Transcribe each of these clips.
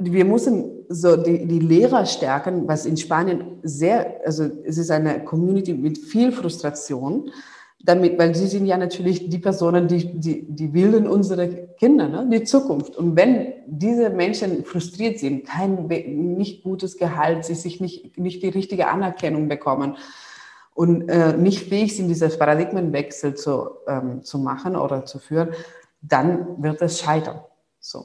wir müssen so die, die Lehrer stärken, was in Spanien sehr, also es ist eine Community mit viel Frustration, damit, weil sie sind ja natürlich die Personen, die, die, die bilden unsere Kinder, ne? die Zukunft. Und wenn diese Menschen frustriert sind, kein nicht gutes Gehalt, sie sich nicht, nicht die richtige Anerkennung bekommen und äh, nicht fähig sind, dieses Paradigmenwechsel zu, ähm, zu machen oder zu führen, dann wird es scheitern. So.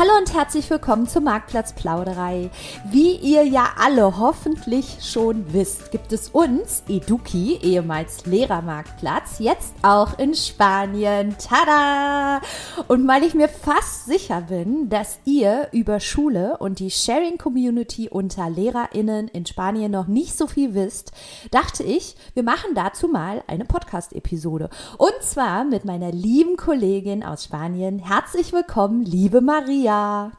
Hallo und herzlich willkommen zur Marktplatzplauderei. Wie ihr ja alle hoffentlich schon wisst, gibt es uns, Eduki, ehemals Lehrermarktplatz, jetzt auch in Spanien. Tada! Und weil ich mir fast sicher bin, dass ihr über Schule und die Sharing Community unter LehrerInnen in Spanien noch nicht so viel wisst, dachte ich, wir machen dazu mal eine Podcast-Episode. Und zwar mit meiner lieben Kollegin aus Spanien. Herzlich willkommen, liebe Maria. Maria.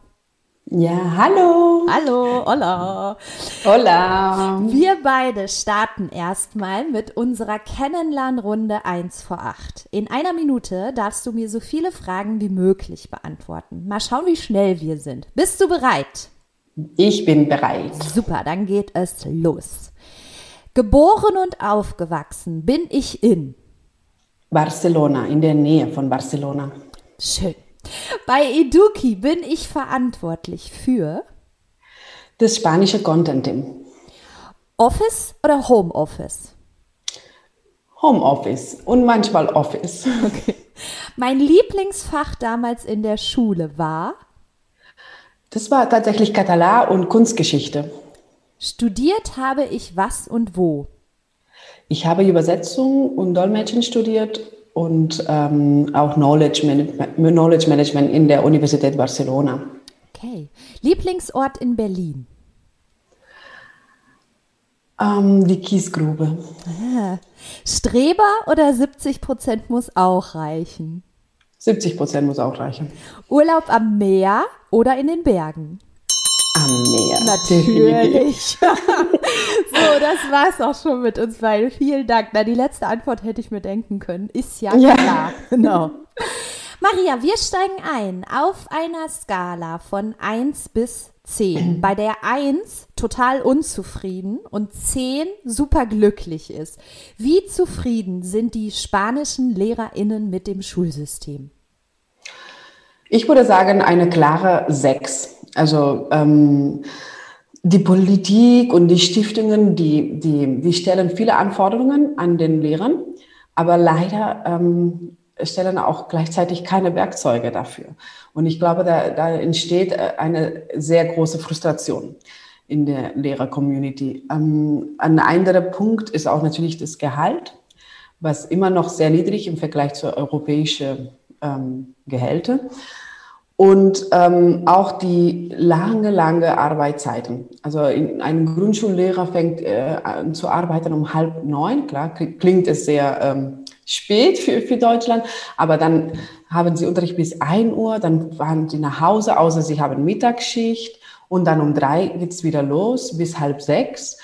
Ja, hallo. Hallo, hola. Hola. Wir beide starten erstmal mit unserer Kennenlernrunde 1 vor 8. In einer Minute darfst du mir so viele Fragen wie möglich beantworten. Mal schauen, wie schnell wir sind. Bist du bereit? Ich bin bereit. Super, dann geht es los. Geboren und aufgewachsen bin ich in Barcelona, in der Nähe von Barcelona. Schön. Bei Eduki bin ich verantwortlich für das spanische Content-Team. Office oder Homeoffice? Homeoffice und manchmal Office. Okay. Mein Lieblingsfach damals in der Schule war? Das war tatsächlich Katalan und Kunstgeschichte. Studiert habe ich was und wo? Ich habe Übersetzung und Dolmetschen studiert und ähm, auch Knowledge Management, Knowledge Management in der Universität Barcelona. Okay. Lieblingsort in Berlin? Ähm, die Kiesgrube. Ah. Streber oder 70 Prozent muss auch reichen? 70 Prozent muss auch reichen. Urlaub am Meer oder in den Bergen? Am Meer. Natürlich. so, das war's auch schon mit uns beiden. Vielen Dank. Na, die letzte Antwort hätte ich mir denken können. Ist ja, ja. klar. Genau. Maria, wir steigen ein auf einer Skala von 1 bis 10, bei der 1 total unzufrieden und 10 super glücklich ist. Wie zufrieden sind die spanischen LehrerInnen mit dem Schulsystem? Ich würde sagen, eine klare 6. Also ähm, die Politik und die Stiftungen, die, die, die stellen viele Anforderungen an den Lehrern, aber leider ähm, stellen auch gleichzeitig keine Werkzeuge dafür. Und ich glaube, da, da entsteht äh, eine sehr große Frustration in der Lehrer-Community. Ähm, ein anderer Punkt ist auch natürlich das Gehalt, was immer noch sehr niedrig im Vergleich zu europäischen ähm, Gehälter. Und ähm, auch die lange, lange Arbeitszeiten. Also in, ein Grundschullehrer fängt äh, an zu arbeiten um halb neun. Klar, klingt es sehr ähm, spät für, für Deutschland, aber dann haben sie Unterricht bis ein Uhr, dann fahren sie nach Hause, außer sie haben Mittagsschicht und dann um drei geht's wieder los bis halb sechs.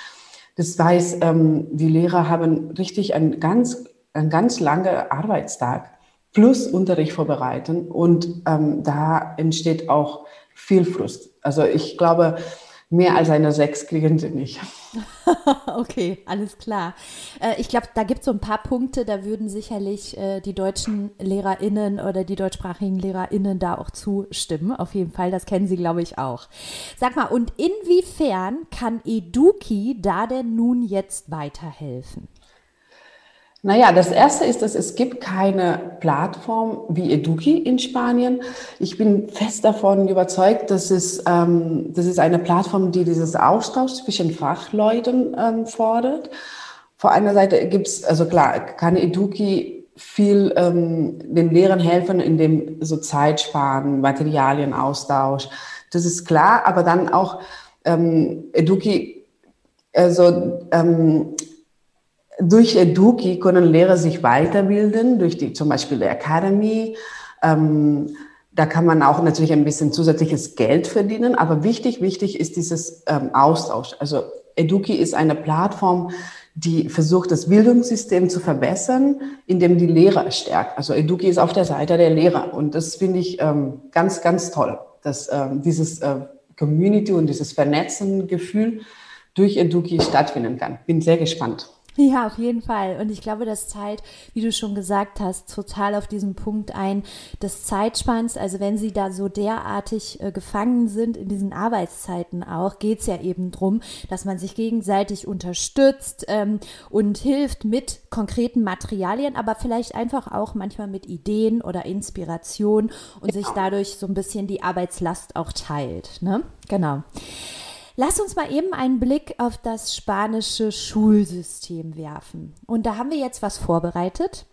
Das heißt, ähm, die Lehrer haben richtig einen ganz, einen ganz langen Arbeitstag plus Unterricht vorbereiten. Und ähm, da entsteht auch viel Frust. Also ich glaube, mehr als eine Sechs kriegen sie nicht. okay, alles klar. Äh, ich glaube, da gibt es so ein paar Punkte, da würden sicherlich äh, die deutschen LehrerInnen oder die deutschsprachigen LehrerInnen da auch zustimmen. Auf jeden Fall, das kennen sie, glaube ich, auch. Sag mal, und inwiefern kann Eduki da denn nun jetzt weiterhelfen? Naja, das erste ist, dass es gibt keine Plattform wie Eduki in Spanien. Ich bin fest davon überzeugt, dass es, ähm, das ist eine Plattform, die dieses Austausch zwischen Fachleuten ähm, fordert. Vor einer Seite gibt es, also klar, kann Eduki viel ähm, den Lehrern helfen, in dem so Zeit sparen, Materialienaustausch. Das ist klar, aber dann auch ähm, Eduki, also ähm, durch Eduki können Lehrer sich weiterbilden, durch die zum Beispiel die Academy. Ähm, da kann man auch natürlich ein bisschen zusätzliches Geld verdienen, aber wichtig, wichtig ist dieses ähm, Austausch. Also Eduki ist eine Plattform, die versucht, das Bildungssystem zu verbessern, indem die Lehrer stärkt. Also Eduki ist auf der Seite der Lehrer und das finde ich ähm, ganz, ganz toll, dass ähm, dieses äh, Community und dieses Vernetzen-Gefühl durch Eduki stattfinden kann. Bin sehr gespannt. Ja, auf jeden Fall. Und ich glaube, das zahlt, wie du schon gesagt hast, total auf diesen Punkt ein des Zeitspanns. Also wenn sie da so derartig äh, gefangen sind in diesen Arbeitszeiten auch, geht's ja eben drum, dass man sich gegenseitig unterstützt ähm, und hilft mit konkreten Materialien, aber vielleicht einfach auch manchmal mit Ideen oder Inspiration und sich dadurch so ein bisschen die Arbeitslast auch teilt. Ne? Genau. Lass uns mal eben einen Blick auf das spanische Schulsystem werfen. Und da haben wir jetzt was vorbereitet.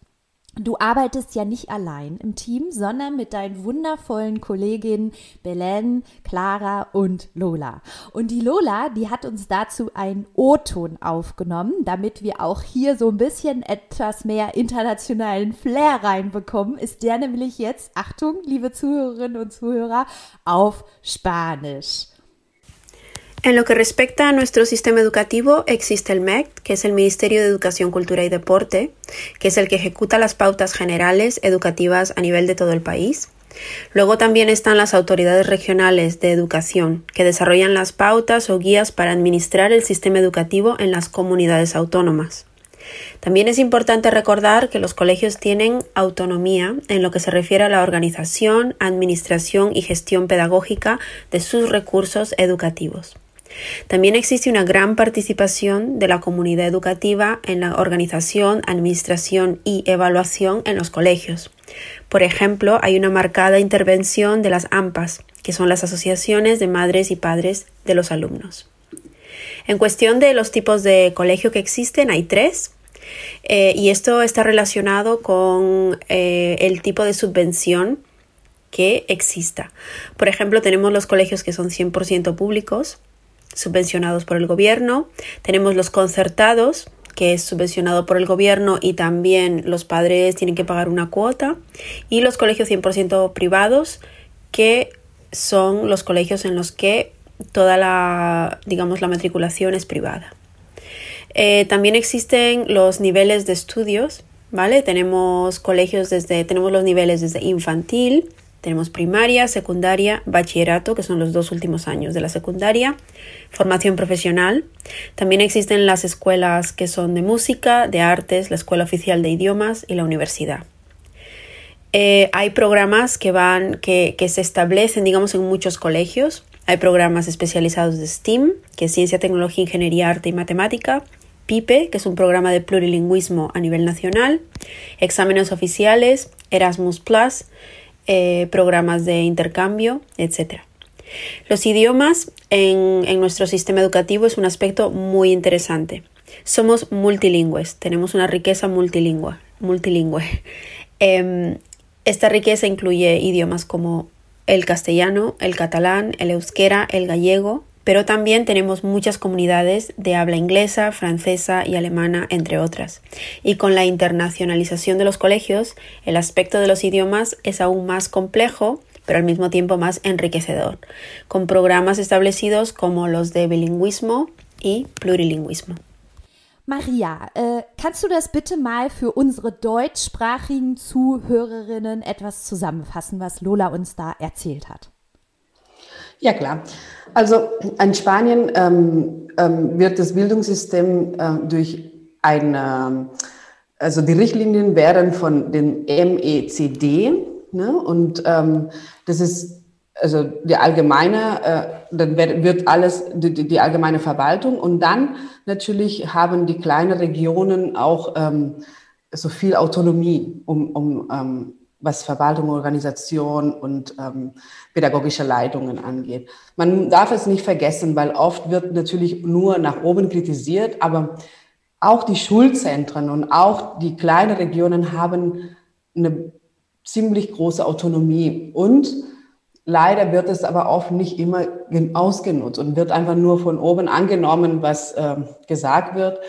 Du arbeitest ja nicht allein im Team, sondern mit deinen wundervollen Kolleginnen Belen, Clara und Lola. Und die Lola, die hat uns dazu einen O-Ton aufgenommen, damit wir auch hier so ein bisschen etwas mehr internationalen Flair reinbekommen. Ist der nämlich jetzt, Achtung, liebe Zuhörerinnen und Zuhörer, auf Spanisch. En lo que respecta a nuestro sistema educativo, existe el MEC, que es el Ministerio de Educación, Cultura y Deporte, que es el que ejecuta las pautas generales educativas a nivel de todo el país. Luego también están las autoridades regionales de educación, que desarrollan las pautas o guías para administrar el sistema educativo en las comunidades autónomas. También es importante recordar que los colegios tienen autonomía en lo que se refiere a la organización, administración y gestión pedagógica de sus recursos educativos. También existe una gran participación de la comunidad educativa en la organización, administración y evaluación en los colegios. Por ejemplo, hay una marcada intervención de las AMPAs, que son las asociaciones de madres y padres de los alumnos. En cuestión de los tipos de colegio que existen, hay tres. Eh, y esto está relacionado con eh, el tipo de subvención que exista. Por ejemplo, tenemos los colegios que son 100% públicos, subvencionados por el gobierno. Tenemos los concertados, que es subvencionado por el gobierno y también los padres tienen que pagar una cuota. Y los colegios 100% privados, que son los colegios en los que toda la, digamos, la matriculación es privada. Eh, también existen los niveles de estudios, ¿vale? Tenemos colegios desde, tenemos los niveles desde infantil, tenemos primaria, secundaria, bachillerato, que son los dos últimos años de la secundaria, formación profesional. También existen las escuelas que son de música, de artes, la Escuela Oficial de Idiomas y la universidad. Eh, hay programas que van, que, que se establecen, digamos, en muchos colegios. Hay programas especializados de STEAM, que es Ciencia, Tecnología, Ingeniería, Arte y Matemática. PIPE, que es un programa de plurilingüismo a nivel nacional. Exámenes oficiales, Erasmus eh, programas de intercambio, etc. Los idiomas en, nuestro sistema educativo es un aspecto muy interesante. Somos multilingües, tenemos una riqueza multilingüe. multilingüe. Em, esta riqueza incluye idiomas como el castellano, el catalán, el euskera, el gallego, pero también tenemos muchas comunidades de habla inglesa, francesa y alemana, entre otras. Y con la internacionalización de los colegios, el aspecto de los idiomas es aún más complejo, pero al mismo tiempo más enriquecedor, con programas establecidos como los de bilingüismo y plurilingüismo. Maria, äh, kannst du das bitte mal für unsere deutschsprachigen Zuhörerinnen etwas zusammenfassen, was Lola uns da erzählt hat? Ja, klar. Also in Spanien ähm, ähm, wird das Bildungssystem äh, durch eine, also die Richtlinien werden von den MECD ne? und ähm, das ist also die allgemeine, äh, dann wird alles die, die, allgemeine Verwaltung und dann natürlich haben die kleinen Regionen auch ähm, so viel Autonomie, um, um ähm, was Verwaltung, Organisation und ähm, pädagogische Leitungen angeht. Man darf es nicht vergessen, weil oft wird natürlich nur nach oben kritisiert, aber auch die Schulzentren und auch die kleinen Regionen haben eine ziemlich große Autonomie und leider wird es aber oft nicht immer ausgenutzt und wird einfach nur von oben angenommen, was äh, gesagt wird.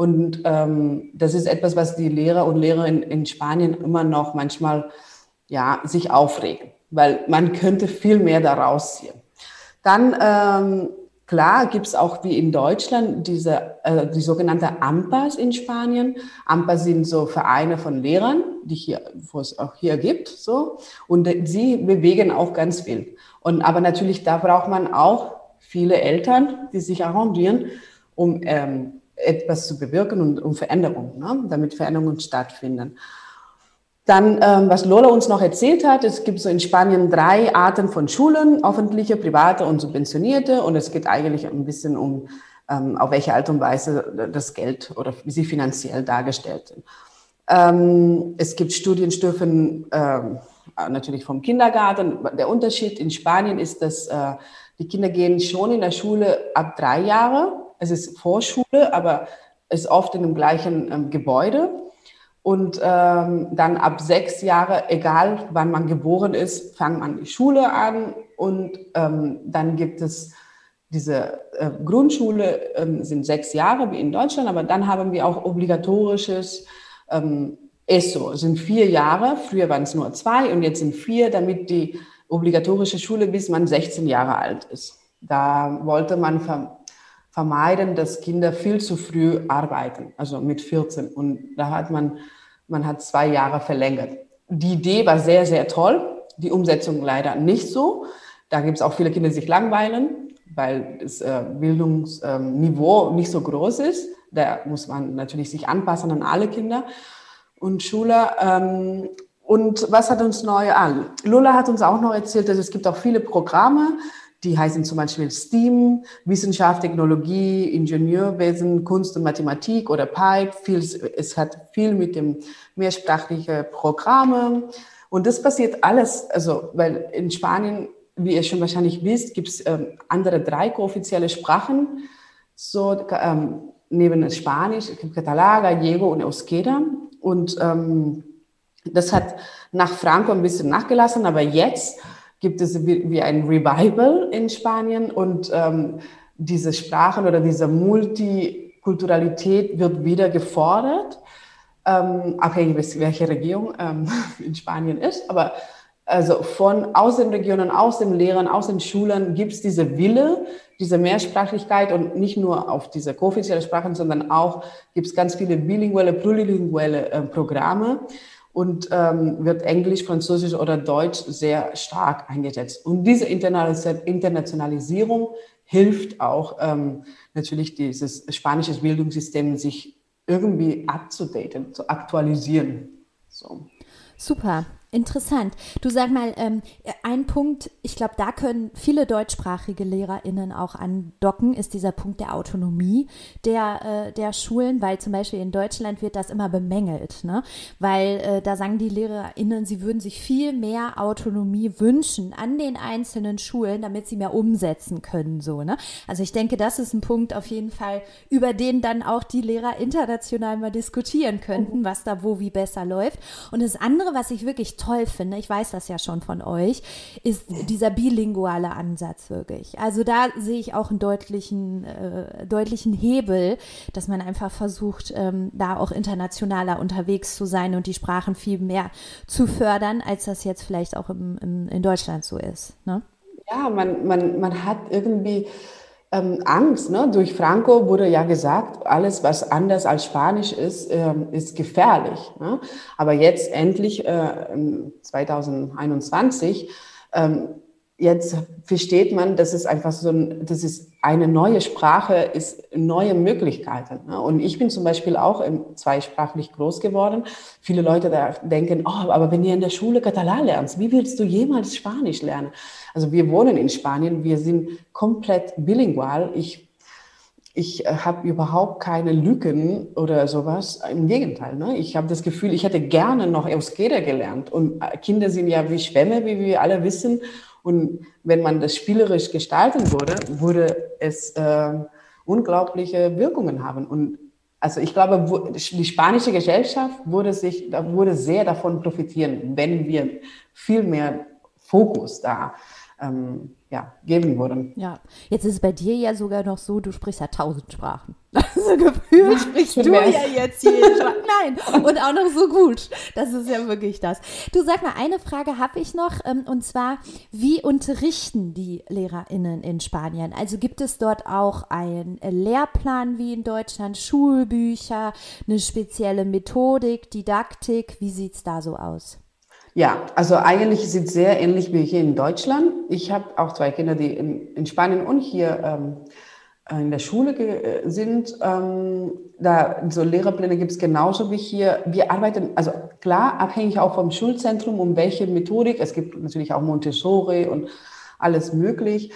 Und ähm, das ist etwas, was die Lehrer und Lehrerinnen in Spanien immer noch manchmal ja, sich aufregen, weil man könnte viel mehr daraus ziehen. Dann ähm, Klar gibt es auch wie in Deutschland diese, äh, die sogenannte AMPAs in Spanien. AMPAs sind so Vereine von Lehrern, die hier, wo es auch hier gibt, so. Und sie bewegen auch ganz viel. Und, aber natürlich, da braucht man auch viele Eltern, die sich arrangieren, um ähm, etwas zu bewirken und um Veränderungen, ne? damit Veränderungen stattfinden. Dann, ähm, was Lola uns noch erzählt hat, es gibt so in Spanien drei Arten von Schulen, öffentliche, private und subventionierte. Und es geht eigentlich ein bisschen um, ähm, auf welche Art und Weise das Geld oder wie sie finanziell dargestellt sind. Ähm, es gibt Studienstufen ähm, natürlich vom Kindergarten. Der Unterschied in Spanien ist, dass äh, die Kinder gehen schon in der Schule ab drei Jahre. Es ist Vorschule, aber es ist oft in dem gleichen ähm, Gebäude. Und ähm, dann ab sechs Jahre, egal wann man geboren ist, fängt man die Schule an und ähm, dann gibt es diese äh, Grundschule, ähm, sind sechs Jahre wie in Deutschland, aber dann haben wir auch obligatorisches ähm, ESO, sind vier Jahre, früher waren es nur zwei und jetzt sind vier, damit die obligatorische Schule bis man 16 Jahre alt ist. Da wollte man vermeiden, dass Kinder viel zu früh arbeiten, also mit 14. Und da hat man, man hat zwei Jahre verlängert. Die Idee war sehr, sehr toll. Die Umsetzung leider nicht so. Da gibt es auch viele Kinder, die sich langweilen, weil das äh, Bildungsniveau nicht so groß ist. Da muss man natürlich sich anpassen an alle Kinder und Schüler. Ähm, und was hat uns neu an? Lola hat uns auch noch erzählt, dass es gibt auch viele Programme, die heißen zum Beispiel STEAM, Wissenschaft, Technologie, Ingenieurwesen, Kunst und Mathematik oder PIPE. Viel, es hat viel mit dem mehrsprachlichen Programme. Und das passiert alles, also, weil in Spanien, wie ihr schon wahrscheinlich wisst, gibt es ähm, andere drei kooffizielle Sprachen. So, ähm, neben Spanisch, Catalá, Gallego und Euskera. Und ähm, das hat nach Franco ein bisschen nachgelassen, aber jetzt gibt es wie, ein Revival in Spanien und ähm, diese Sprachen oder diese Multikulturalität wird wieder gefordert, ähm, abhängig welche Regierung ähm, in Spanien ist, aber also von aus den Regionen, aus den Lehrern, aus den Schulen gibt es diese Wille, diese Mehrsprachlichkeit und nicht nur auf diese kooffizielle Sprachen, sondern auch gibt es ganz viele bilinguelle, plurilinguelle äh, Programme und ähm, wird Englisch, Französisch oder Deutsch sehr stark eingesetzt. Und diese Internationalisierung hilft auch ähm, natürlich dieses spanische Bildungssystem sich irgendwie abzudaten, zu aktualisieren. So. Super. Interessant. Du sag mal, ähm, ein Punkt, ich glaube, da können viele deutschsprachige LehrerInnen auch andocken, ist dieser Punkt der Autonomie der, äh, der Schulen, weil zum Beispiel in Deutschland wird das immer bemängelt, ne? Weil äh, da sagen die LehrerInnen, sie würden sich viel mehr Autonomie wünschen an den einzelnen Schulen, damit sie mehr umsetzen können, so, ne? Also ich denke, das ist ein Punkt auf jeden Fall, über den dann auch die Lehrer international mal diskutieren könnten, was da wo wie besser läuft. Und das andere, was ich wirklich toll finde, ich weiß das ja schon von euch, ist dieser bilinguale Ansatz wirklich. Also da sehe ich auch einen deutlichen, äh, deutlichen Hebel, dass man einfach versucht, ähm, da auch internationaler unterwegs zu sein und die Sprachen viel mehr zu fördern, als das jetzt vielleicht auch im, im in Deutschland so ist. Ne? Ja, man, man, man hat irgendwie ähm, Angst. Ne? Durch Franco wurde ja gesagt, alles, was anders als Spanisch ist, ähm, ist gefährlich. Ne? Aber jetzt endlich, äh, 2021, ähm, jetzt versteht man, dass es einfach so ein, das ist eine neue Sprache, ist neue Möglichkeiten. Ne? Und ich bin zum Beispiel auch zweisprachlich groß geworden. Viele Leute denken, oh, aber wenn ihr in der Schule Katalan lernst, wie willst du jemals Spanisch lernen? Also wir wohnen in Spanien, wir sind komplett bilingual. Ich ich äh, habe überhaupt keine Lücken oder sowas. Im Gegenteil, ne? ich habe das Gefühl, ich hätte gerne noch Euskera gelernt. Und äh, Kinder sind ja wie Schwämme, wie wir alle wissen. Und wenn man das spielerisch gestalten würde, würde es äh, unglaubliche Wirkungen haben. Und also ich glaube, die spanische Gesellschaft würde sich, würde sehr davon profitieren, wenn wir viel mehr Fokus da ähm, ja, geben würden. Ja, jetzt ist es bei dir ja sogar noch so, du sprichst ja tausend Sprachen. Also gefühlt sprichst du ja jetzt jede Sprache. Nein, und auch noch so gut. Das ist ja wirklich das. Du sag mal, eine Frage habe ich noch, ähm, und zwar, wie unterrichten die LehrerInnen in Spanien? Also gibt es dort auch einen Lehrplan wie in Deutschland, Schulbücher, eine spezielle Methodik, Didaktik? Wie sieht es da so aus? Ja, also eigentlich ist es sehr ähnlich wie hier in Deutschland. Ich habe auch zwei Kinder, die in, in Spanien und hier ähm, in der Schule äh, sind. Ähm, da so Lehrerpläne gibt es genauso wie hier. Wir arbeiten, also klar, abhängig auch vom Schulzentrum, um welche Methodik. Es gibt natürlich auch Montessori und alles möglich.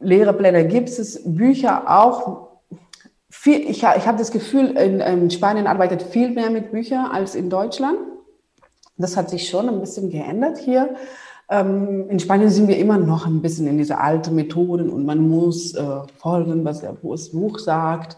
Lehrerpläne gibt es, Bücher auch. Viel, ich ich habe das Gefühl, in, in Spanien arbeitet viel mehr mit Büchern als in Deutschland. Das hat sich schon ein bisschen geändert hier. Ähm, in Spanien sind wir immer noch ein bisschen in diese alten Methoden und man muss äh, folgen, was der Buch sagt.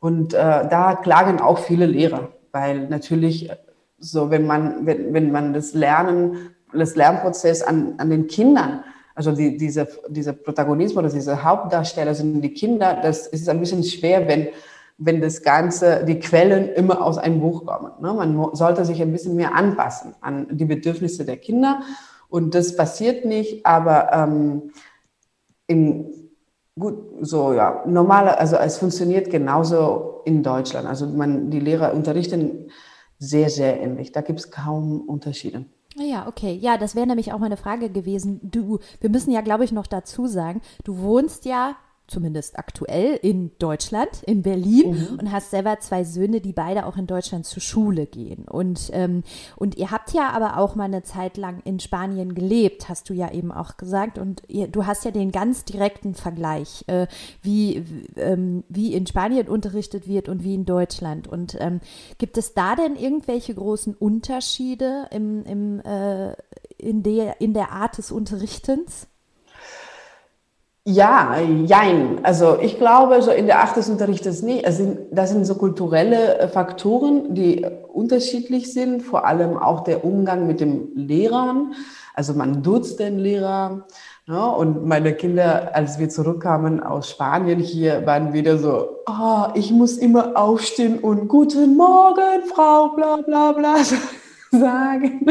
Und äh, da klagen auch viele Lehrer, weil natürlich äh, so, wenn man, wenn, wenn man das Lernen, das Lernprozess an, an den Kindern, also die, diese, dieser Protagonismus oder diese Hauptdarsteller sind die Kinder, das ist ein bisschen schwer, wenn wenn das Ganze, die Quellen immer aus einem Buch kommen. Ne? Man sollte sich ein bisschen mehr anpassen an die Bedürfnisse der Kinder. Und das passiert nicht, aber ähm, in, gut, so ja, normale, also es funktioniert genauso in Deutschland. Also man, die Lehrer unterrichten sehr, sehr ähnlich. Da gibt es kaum Unterschiede. Ja, okay. Ja, das wäre nämlich auch meine Frage gewesen. Du, wir müssen ja, glaube ich, noch dazu sagen, du wohnst ja zumindest aktuell in Deutschland, in Berlin mhm. und hast selber zwei Söhne, die beide auch in Deutschland zur Schule gehen. Und, ähm, und ihr habt ja aber auch mal eine Zeit lang in Spanien gelebt, hast du ja eben auch gesagt. Und ihr, du hast ja den ganz direkten Vergleich, äh, wie, ähm, wie in Spanien unterrichtet wird und wie in Deutschland. Und ähm, gibt es da denn irgendwelche großen Unterschiede im, im, äh, in, der, in der Art des Unterrichtens? Ja, jein. Also ich glaube, so in der Art des Unterrichtes nicht. Also das sind so kulturelle äh, Faktoren, die unterschiedlich sind, vor allem auch der Umgang mit den Lehrern. Also man duzt den Lehrer. Ne? und meine Kinder, als wir zurückkamen aus Spanien hier, waren wieder so, oh, ich muss immer aufstehen und guten Morgen, Frau, bla bla bla sagen.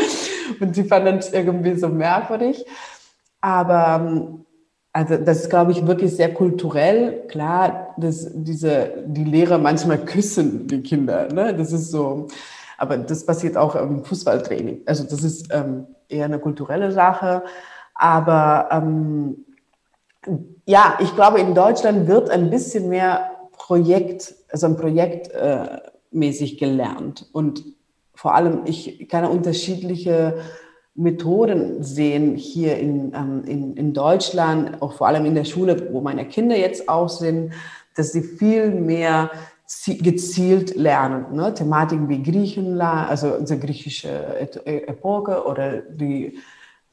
Und sie fanden es irgendwie so merkwürdig. Aber ähm, also das ist, glaube ich, wirklich sehr kulturell. Klar, dass diese, die Lehrer manchmal küssen die Kinder. Ne? Das ist so, aber das passiert auch im Fußballtraining. Also das ist ähm, eher eine kulturelle Sache. Aber ähm, ja, ich glaube, in Deutschland wird ein bisschen mehr Projekt, also ein Projekt äh, mäßig gelernt. Und vor allem, ich kann unterschiedliche Methoden sehen hier in, ähm, in, in Deutschland, auch vor allem in der Schule, wo meine Kinder jetzt auch sind, dass sie viel mehr gezielt lernen. Ne? Thematiken wie Griechenland, also die griechische Epoche oder die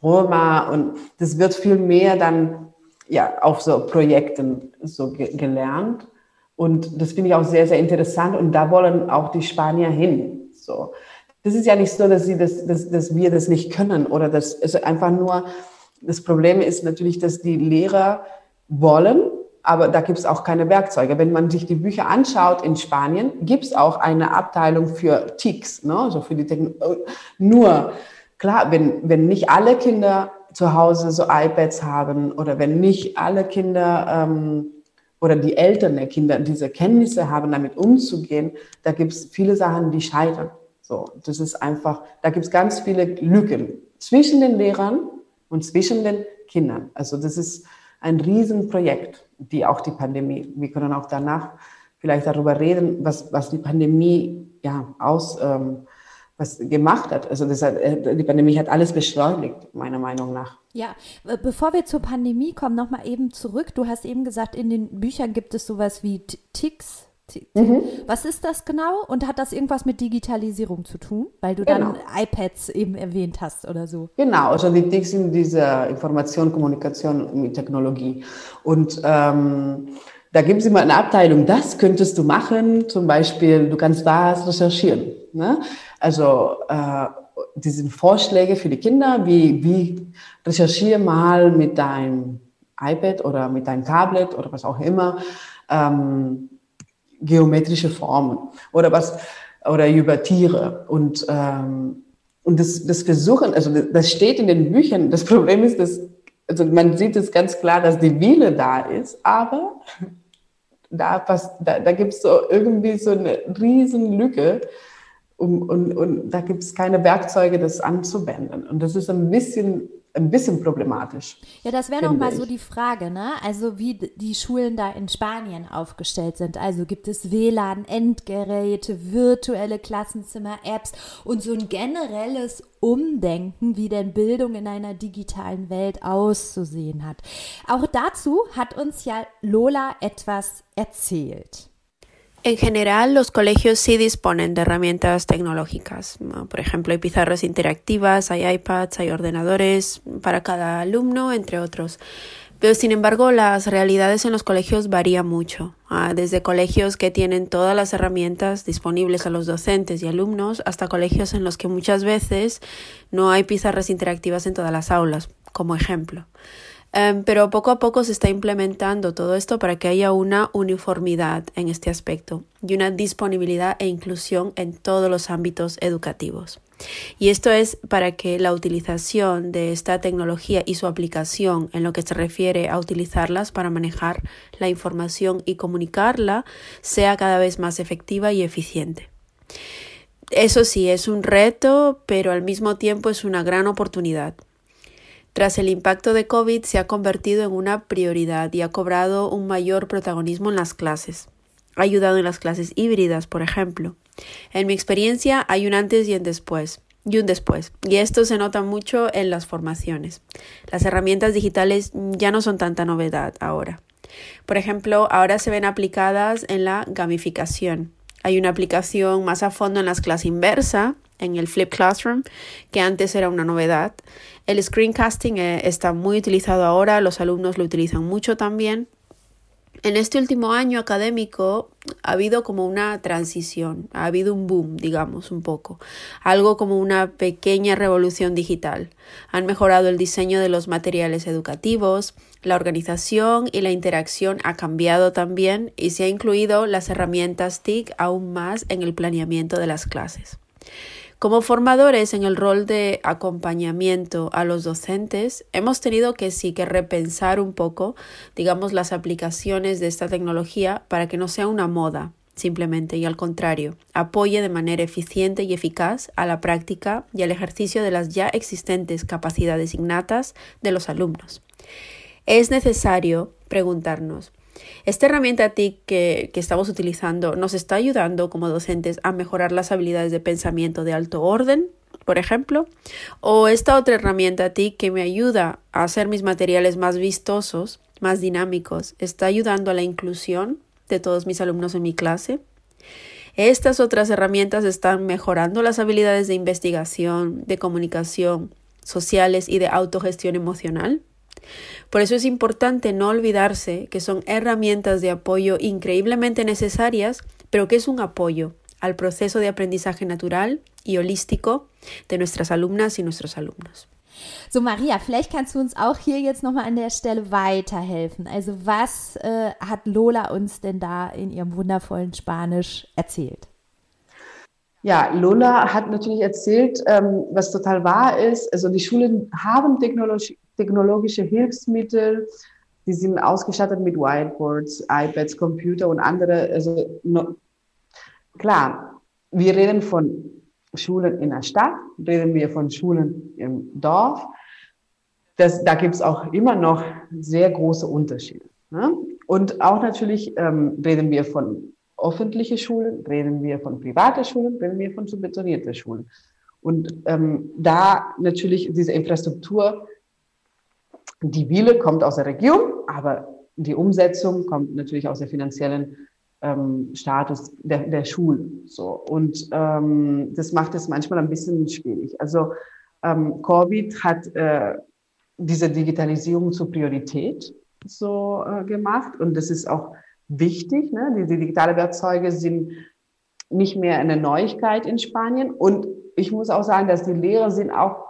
Roma und das wird viel mehr dann ja auf so Projekten so ge gelernt und das finde ich auch sehr sehr interessant und da wollen auch die Spanier hin. So, das ist ja nicht so, dass, sie das, dass, dass wir das nicht können oder dass also einfach nur, das Problem ist natürlich, dass die Lehrer wollen, aber da gibt es auch keine Werkzeuge. Wenn man sich die Bücher anschaut in Spanien, gibt es auch eine Abteilung für TICs, ne? also für die Technik. Nur, klar, wenn, wenn nicht alle Kinder zu Hause so iPads haben oder wenn nicht alle Kinder ähm, oder die Eltern der Kinder diese Kenntnisse haben, damit umzugehen, da gibt es viele Sachen, die scheitern. So, das ist einfach, da gibt es ganz viele Lücken zwischen den Lehrern und zwischen den Kindern. Also das ist ein Riesenprojekt, die auch die Pandemie, wir können auch danach vielleicht darüber reden, was, was die Pandemie ja, aus, ähm, was gemacht hat. Also das hat, äh, die Pandemie hat alles beschleunigt, meiner Meinung nach. Ja, bevor wir zur Pandemie kommen, nochmal eben zurück. Du hast eben gesagt, in den Büchern gibt es sowas wie Ticks. Mhm. Was ist das genau? Und hat das irgendwas mit Digitalisierung zu tun? Weil du genau. dann iPads eben erwähnt hast oder so. Genau, also die Ticks sind diese Information, Kommunikation mit Technologie. Und ähm, da gibt es immer eine Abteilung, das könntest du machen, zum Beispiel, du kannst das recherchieren. Ne? Also äh, diese Vorschläge für die Kinder, wie, wie recherchiere mal mit deinem iPad oder mit deinem Tablet oder was auch immer ähm, geometrische Formen oder was oder über Tiere und ähm, und das, das Versuchen, also das steht in den Büchern. Das Problem ist, dass also man sieht es ganz klar, dass die Wille da ist, aber da, da, da gibt es so irgendwie so eine riesen Lücke um, und, und da gibt es keine Werkzeuge, das anzuwenden. Und das ist ein bisschen ein bisschen problematisch. Ja, das wäre noch mal so die Frage, ne? Also wie die Schulen da in Spanien aufgestellt sind. Also gibt es WLAN, Endgeräte, virtuelle Klassenzimmer, Apps und so ein generelles Umdenken, wie denn Bildung in einer digitalen Welt auszusehen hat. Auch dazu hat uns ja Lola etwas erzählt. En general, los colegios sí disponen de herramientas tecnológicas. Por ejemplo, hay pizarras interactivas, hay iPads, hay ordenadores para cada alumno, entre otros. Pero sin embargo, las realidades en los colegios varían mucho, ah, desde colegios que tienen todas las herramientas disponibles a los docentes y alumnos hasta colegios en los que muchas veces no hay pizarras interactivas en todas las aulas, como ejemplo. Em, pero poco a poco se está implementando todo esto para que haya una uniformidad en este aspecto y una disponibilidad e inclusión en todos los ámbitos educativos. Y esto es para que la utilización de esta tecnología y su aplicación en lo que se refiere a utilizarlas para manejar la información y comunicarla sea cada vez más efectiva y eficiente. Eso sí, es un reto, pero al mismo tiempo es una gran oportunidad tras el impacto de COVID se ha convertido en una prioridad y ha cobrado un mayor protagonismo en las clases. Ha ayudado en las clases híbridas, por ejemplo. En mi experiencia hay un antes y un después y un después. Y esto se nota mucho en las formaciones. Las herramientas digitales ya no son tanta novedad ahora. Por ejemplo, ahora se ven aplicadas en la gamificación. Hay una aplicación más a fondo en las clases inversa, en el Flip Classroom, que antes era una novedad. El screencasting eh, está muy utilizado ahora, los alumnos lo utilizan mucho también. En este último año académico ha habido como una transición, ha habido un boom, digamos, un poco, algo como una pequeña revolución digital. Han mejorado el diseño de los materiales educativos, la organización y la interacción ha cambiado también y se ha incluido las herramientas TIC aún más en el planeamiento de las clases. Como formadores en el rol de acompañamiento a los docentes, hemos tenido que sí que repensar un poco, digamos, las aplicaciones de esta tecnología para que no sea una moda, simplemente, y al contrario, apoye de manera eficiente y eficaz a la práctica y al ejercicio de las ya existentes capacidades innatas de los alumnos. Es necesario preguntarnos esta herramienta TIC que, que estamos utilizando nos está ayudando como docentes a mejorar las habilidades de pensamiento de alto orden, por ejemplo, o esta otra herramienta TIC que me ayuda a hacer mis materiales más vistosos, más dinámicos, está ayudando a la inclusión de todos mis alumnos en mi clase. Estas otras herramientas están mejorando las habilidades de investigación, de comunicación, sociales y de autogestión emocional. Por eso es importante no olvidarse que son herramientas de apoyo increíblemente necesarias, pero que es un apoyo al proceso de aprendizaje natural y holístico de nuestras alumnas y nuestros alumnos. So, Maria, vielleicht kannst du uns auch hier jetzt nochmal an der Stelle weiterhelfen. Also, was äh, hat Lola uns denn da in ihrem wundervollen Spanisch erzählt? Ja, Lola hat natürlich erzählt, ähm, was total wahr ist. Also, die Schulen haben Technologie, technologische Hilfsmittel, die sind ausgestattet mit Whiteboards, iPads, Computer und andere. Also no, klar, wir reden von Schulen in der Stadt, reden wir von Schulen im Dorf. Das, da gibt es auch immer noch sehr große Unterschiede. Ne? Und auch natürlich ähm, reden wir von öffentliche Schulen, reden wir von privaten Schulen, reden wir von subventionierten Schulen. Und ähm, da natürlich diese Infrastruktur, die Wille kommt aus der Region, aber die Umsetzung kommt natürlich aus der finanziellen ähm, Status der, der Schulen. So. Und ähm, das macht es manchmal ein bisschen schwierig. Also ähm, Covid hat äh, diese Digitalisierung zur Priorität so äh, gemacht und das ist auch wichtig. Ne? Die, die digitale Werkzeuge sind nicht mehr eine Neuigkeit in Spanien und ich muss auch sagen, dass die Lehrer sind auch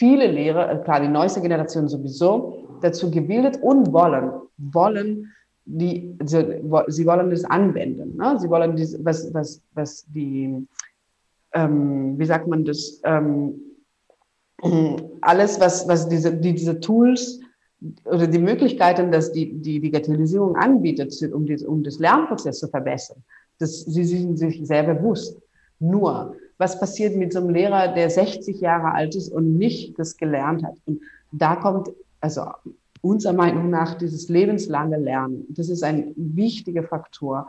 viele Lehrer, äh, klar, die neueste Generation sowieso, dazu gebildet und wollen, wollen die, sie wollen das anwenden. Ne? Sie wollen das, was, was, was die, ähm, wie sagt man das, ähm, alles, was, was diese, die, diese Tools oder die Möglichkeiten, dass die, die Digitalisierung anbietet, um, die, um das Lernprozess zu verbessern, das, sie sind sich sehr bewusst. Nur, was passiert mit so einem Lehrer, der 60 Jahre alt ist und nicht das gelernt hat? Und da kommt, also unserer Meinung nach, dieses lebenslange Lernen. Das ist ein wichtiger Faktor,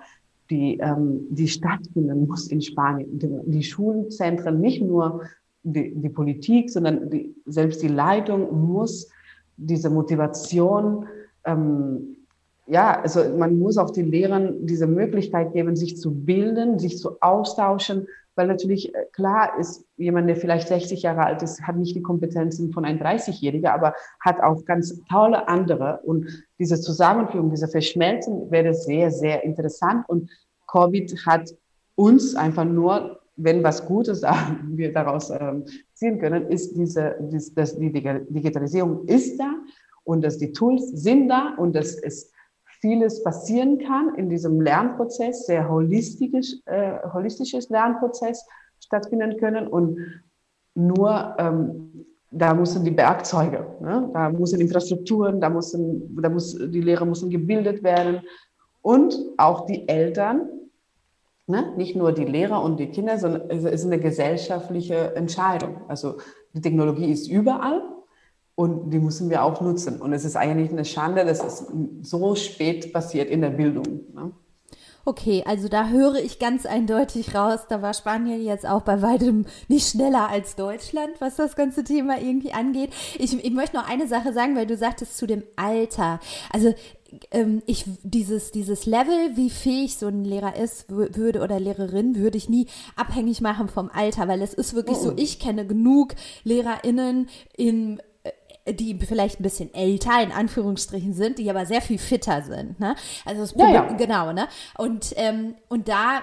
die, ähm, die stattfinden muss in Spanien. Die, Schulzentren, nicht nur die, die Politik, sondern die, selbst die Leitung muss diese Motivation ähm, ja, also man muss auch den Lehrern diese Möglichkeit geben, sich zu bilden, sich zu austauschen, weil natürlich äh, klar ist, jemand, der vielleicht 60 Jahre alt ist, hat nicht die Kompetenzen von einem 30-Jährigen, aber hat auch ganz tolle andere. Und diese Zusammenführung, diese Verschmelzen wäre sehr, sehr interessant. Und Covid hat uns einfach nur, wenn was Gutes wir daraus ähm, ziehen können, ist diese, diese dass die Digitalisierung ist da und dass die Tools sind da und dass es vieles passieren kann in diesem Lernprozess, sehr holistisch, äh, holistisches Lernprozess stattfinden können und nur ähm, da müssen die Werkzeuge, ne? da müssen Infrastrukturen, da müssen, da muss, die Lehrer müssen gebildet werden und auch die Eltern, ne? nicht nur die Lehrer und die Kinder, sondern es ist eine gesellschaftliche Entscheidung. Also die Technologie ist überall, und die müssen wir auch nutzen. Und es ist eigentlich eine Schande, dass es so spät passiert in der Bildung. Ne? Okay, also da höre ich ganz eindeutig raus, da war Spanien jetzt auch bei weitem nicht schneller als Deutschland, was das ganze Thema irgendwie angeht. Ich, ich möchte noch eine Sache sagen, weil du sagtest zu dem Alter. Also ähm, ich dieses dieses Level, wie fähig so ein Lehrer ist, würde oder Lehrerin, würde ich nie abhängig machen vom Alter, weil es ist wirklich oh. so. Ich kenne genug LehrerInnen im die vielleicht ein bisschen älter in Anführungsstrichen sind, die aber sehr viel fitter sind. Ne? Also das ja, ja. genau, ne? Und, ähm, und da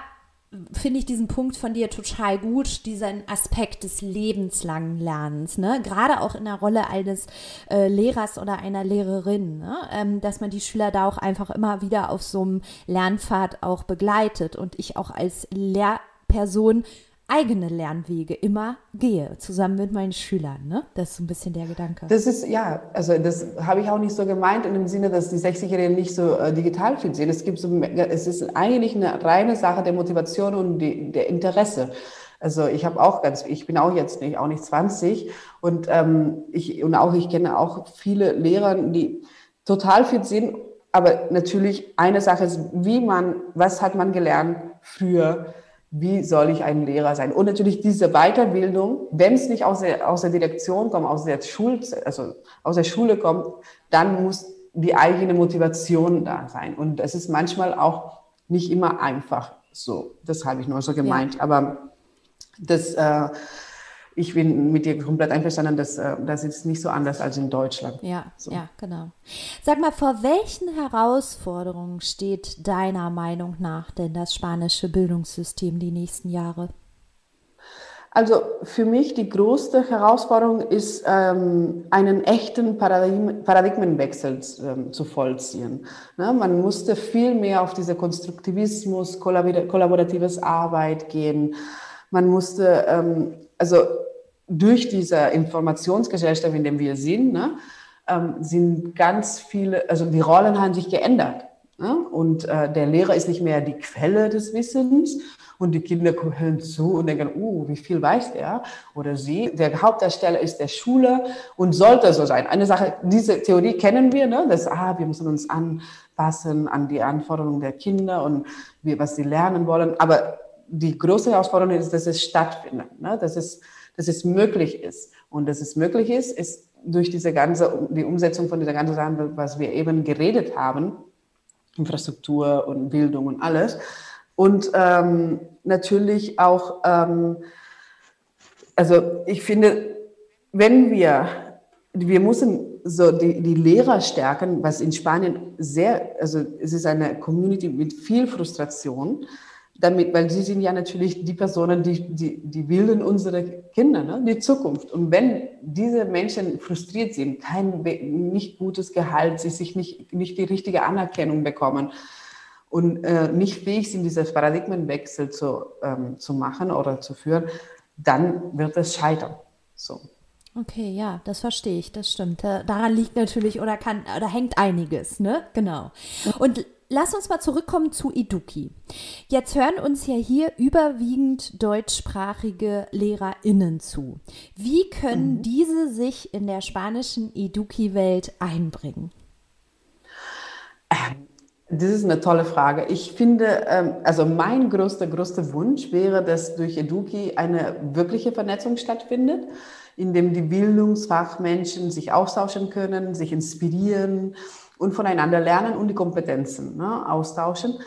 finde ich diesen Punkt von dir total gut, diesen Aspekt des lebenslangen Lernens, ne? Gerade auch in der Rolle eines äh, Lehrers oder einer Lehrerin, ne? Ähm, dass man die Schüler da auch einfach immer wieder auf so einem Lernpfad auch begleitet und ich auch als Lehrperson eigene Lernwege immer gehe, zusammen mit meinen Schülern. Ne? Das ist so ein bisschen der Gedanke. Das ist, ja, also das habe ich auch nicht so gemeint in dem Sinne, dass die 60-Jährigen nicht so äh, digital fit sind. Es, gibt so, es ist eigentlich eine reine Sache der Motivation und die, der Interesse. Also ich habe auch ganz, ich bin auch jetzt nicht, auch nicht 20 und ähm, ich und auch ich kenne auch viele Lehrer, die total fit sind, aber natürlich eine Sache ist, wie man, was hat man gelernt früher? Wie soll ich ein Lehrer sein? Und natürlich diese Weiterbildung, wenn es nicht aus der, aus der Direktion kommt, aus der Schule, also aus der Schule kommt, dann muss die eigene Motivation da sein. Und das ist manchmal auch nicht immer einfach so. Das habe ich nur so gemeint. Ja. Aber das, äh, ich bin mit dir komplett einverstanden, dass äh, das ist nicht so anders als in Deutschland. Ja, so. ja, genau. Sag mal, vor welchen Herausforderungen steht deiner Meinung nach denn das spanische Bildungssystem die nächsten Jahre? Also für mich die größte Herausforderung ist, ähm, einen echten Paradigm Paradigmenwechsel ähm, zu vollziehen. Ne? Man musste viel mehr auf diese Konstruktivismus, kollaboratives Arbeit gehen. Man musste, ähm, also durch diese Informationsgesellschaft, in der wir sind, ne, ähm, sind ganz viele, also die Rollen haben sich geändert. Ne? Und äh, der Lehrer ist nicht mehr die Quelle des Wissens, und die Kinder hören zu und denken, uh, wie viel weiß der oder sie. Der Hauptdarsteller ist der Schüler und sollte so sein. Eine Sache, diese Theorie kennen wir, ne? dass ah, wir müssen uns anpassen an die Anforderungen der Kinder und wie, was sie lernen wollen. Aber die große Herausforderung ist, dass es stattfindet, ne? dass, es, dass es möglich ist. Und dass es möglich ist, ist durch diese ganze, die Umsetzung von dieser ganzen Sache, was wir eben geredet haben, Infrastruktur und Bildung und alles. Und ähm, natürlich auch, ähm, also ich finde, wenn wir, wir müssen so die, die Lehrer stärken, was in Spanien sehr, also es ist eine Community mit viel Frustration, damit, weil sie sind ja natürlich die Personen, die, die, die bilden unsere Kinder, ne? die Zukunft. Und wenn diese Menschen frustriert sind, kein nicht gutes Gehalt, sie sich nicht, nicht die richtige Anerkennung bekommen, und äh, nicht fähig sind, dieses Paradigmenwechsel zu, ähm, zu machen oder zu führen, dann wird es scheitern. So. Okay, ja, das verstehe ich, das stimmt. Daran liegt natürlich oder kann, oder hängt einiges, ne? Genau. Und lass uns mal zurückkommen zu Eduki. Jetzt hören uns ja hier überwiegend deutschsprachige LehrerInnen zu. Wie können mhm. diese sich in der spanischen Eduki-Welt einbringen? Ähm, das ist eine tolle Frage. Ich finde, ähm, also mein größter, größter Wunsch wäre, dass durch Eduki eine wirkliche Vernetzung stattfindet, in dem die Bildungsfachmenschen sich austauschen können, sich inspirieren und voneinander lernen und die Kompetenzen ne, austauschen.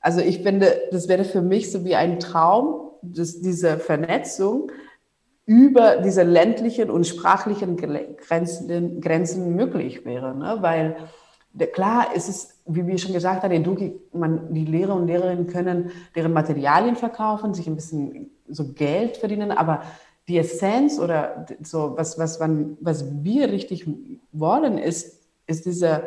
Also ich finde, das wäre für mich so wie ein Traum, dass diese Vernetzung über diese ländlichen und sprachlichen Grenzen, Grenzen möglich wäre, ne? weil klar, es ist, wie wir schon gesagt haben, man, die Lehrer und Lehrerinnen können deren Materialien verkaufen, sich ein bisschen so Geld verdienen, aber die Essenz oder so, was, was, man, was wir richtig wollen, ist, ist dieser,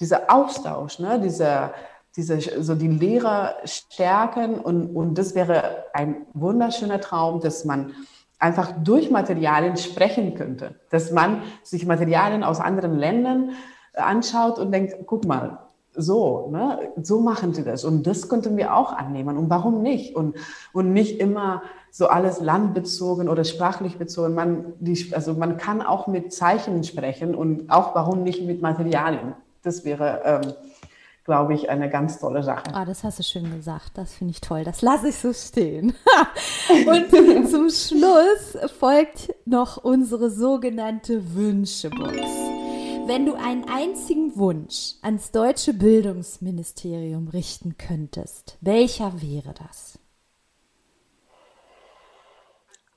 dieser Austausch, ne? dieser, diese, so die Lehrer stärken und, und das wäre ein wunderschöner Traum, dass man einfach durch Materialien sprechen könnte, dass man sich Materialien aus anderen Ländern anschaut und denkt, guck mal, so, ne, so machen sie das. Und das könnten wir auch annehmen. Und warum nicht? Und, und nicht immer so alles landbezogen oder sprachlich bezogen. Man, die, also man kann auch mit Zeichen sprechen und auch warum nicht mit Materialien. Das wäre, ähm, glaube ich, eine ganz tolle Sache. Ah, das hast du schön gesagt. Das finde ich toll. Das lasse ich so stehen. und zum Schluss folgt noch unsere sogenannte Wünschebox. Wenn du einen einzigen Wunsch ans deutsche Bildungsministerium richten könntest, welcher wäre das?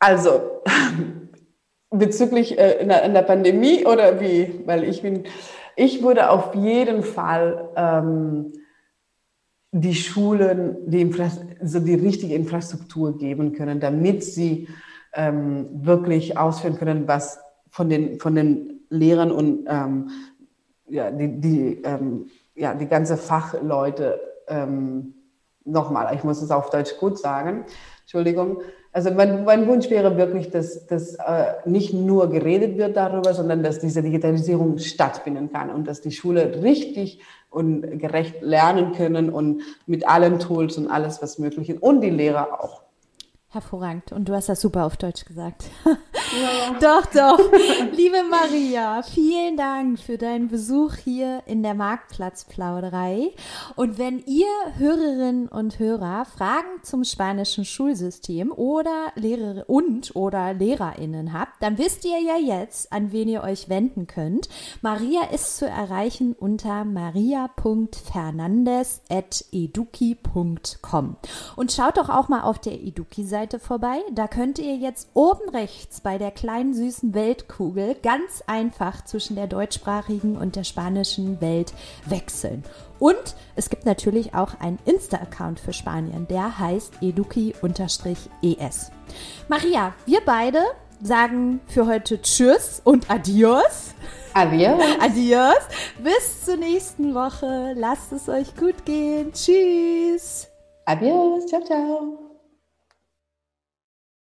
Also, bezüglich äh, in, der, in, der, Pandemie oder wie? Weil ich bin, ich würde auf jeden Fall ähm, die Schulen die, so die richtige Infrastruktur geben können, damit sie ähm, wirklich ausführen können, was von den, von den Lehrern und ähm, ja, die, die, ähm, ja, die ganze Fachleute, ähm, nochmal, ich muss es auf Deutsch gut sagen, Entschuldigung. Also mein, mein Wunsch wäre wirklich, dass, dass äh, nicht nur geredet wird darüber, sondern dass diese Digitalisierung stattfinden kann und dass die Schule richtig und gerecht lernen können und mit allen Tools und alles, was möglich ist und die Lehrer auch. Hervorragend. Und du hast das super auf Deutsch gesagt. Doch, doch. Liebe Maria, vielen Dank für deinen Besuch hier in der Marktplatzplauderei. Und wenn ihr Hörerinnen und Hörer Fragen zum spanischen Schulsystem oder Lehrer und oder LehrerInnen habt, dann wisst ihr ja jetzt, an wen ihr euch wenden könnt. Maria ist zu erreichen unter maria.fernandez.eduki.com. Und schaut doch auch mal auf der Eduki-Seite Seite vorbei. Da könnt ihr jetzt oben rechts bei der kleinen süßen Weltkugel ganz einfach zwischen der deutschsprachigen und der spanischen Welt wechseln. Und es gibt natürlich auch einen Insta-Account für Spanien, der heißt eduki-es. Maria, wir beide sagen für heute Tschüss und Adios. Adios. Adios. Bis zur nächsten Woche. Lasst es euch gut gehen. Tschüss. Adios. Ciao, ciao.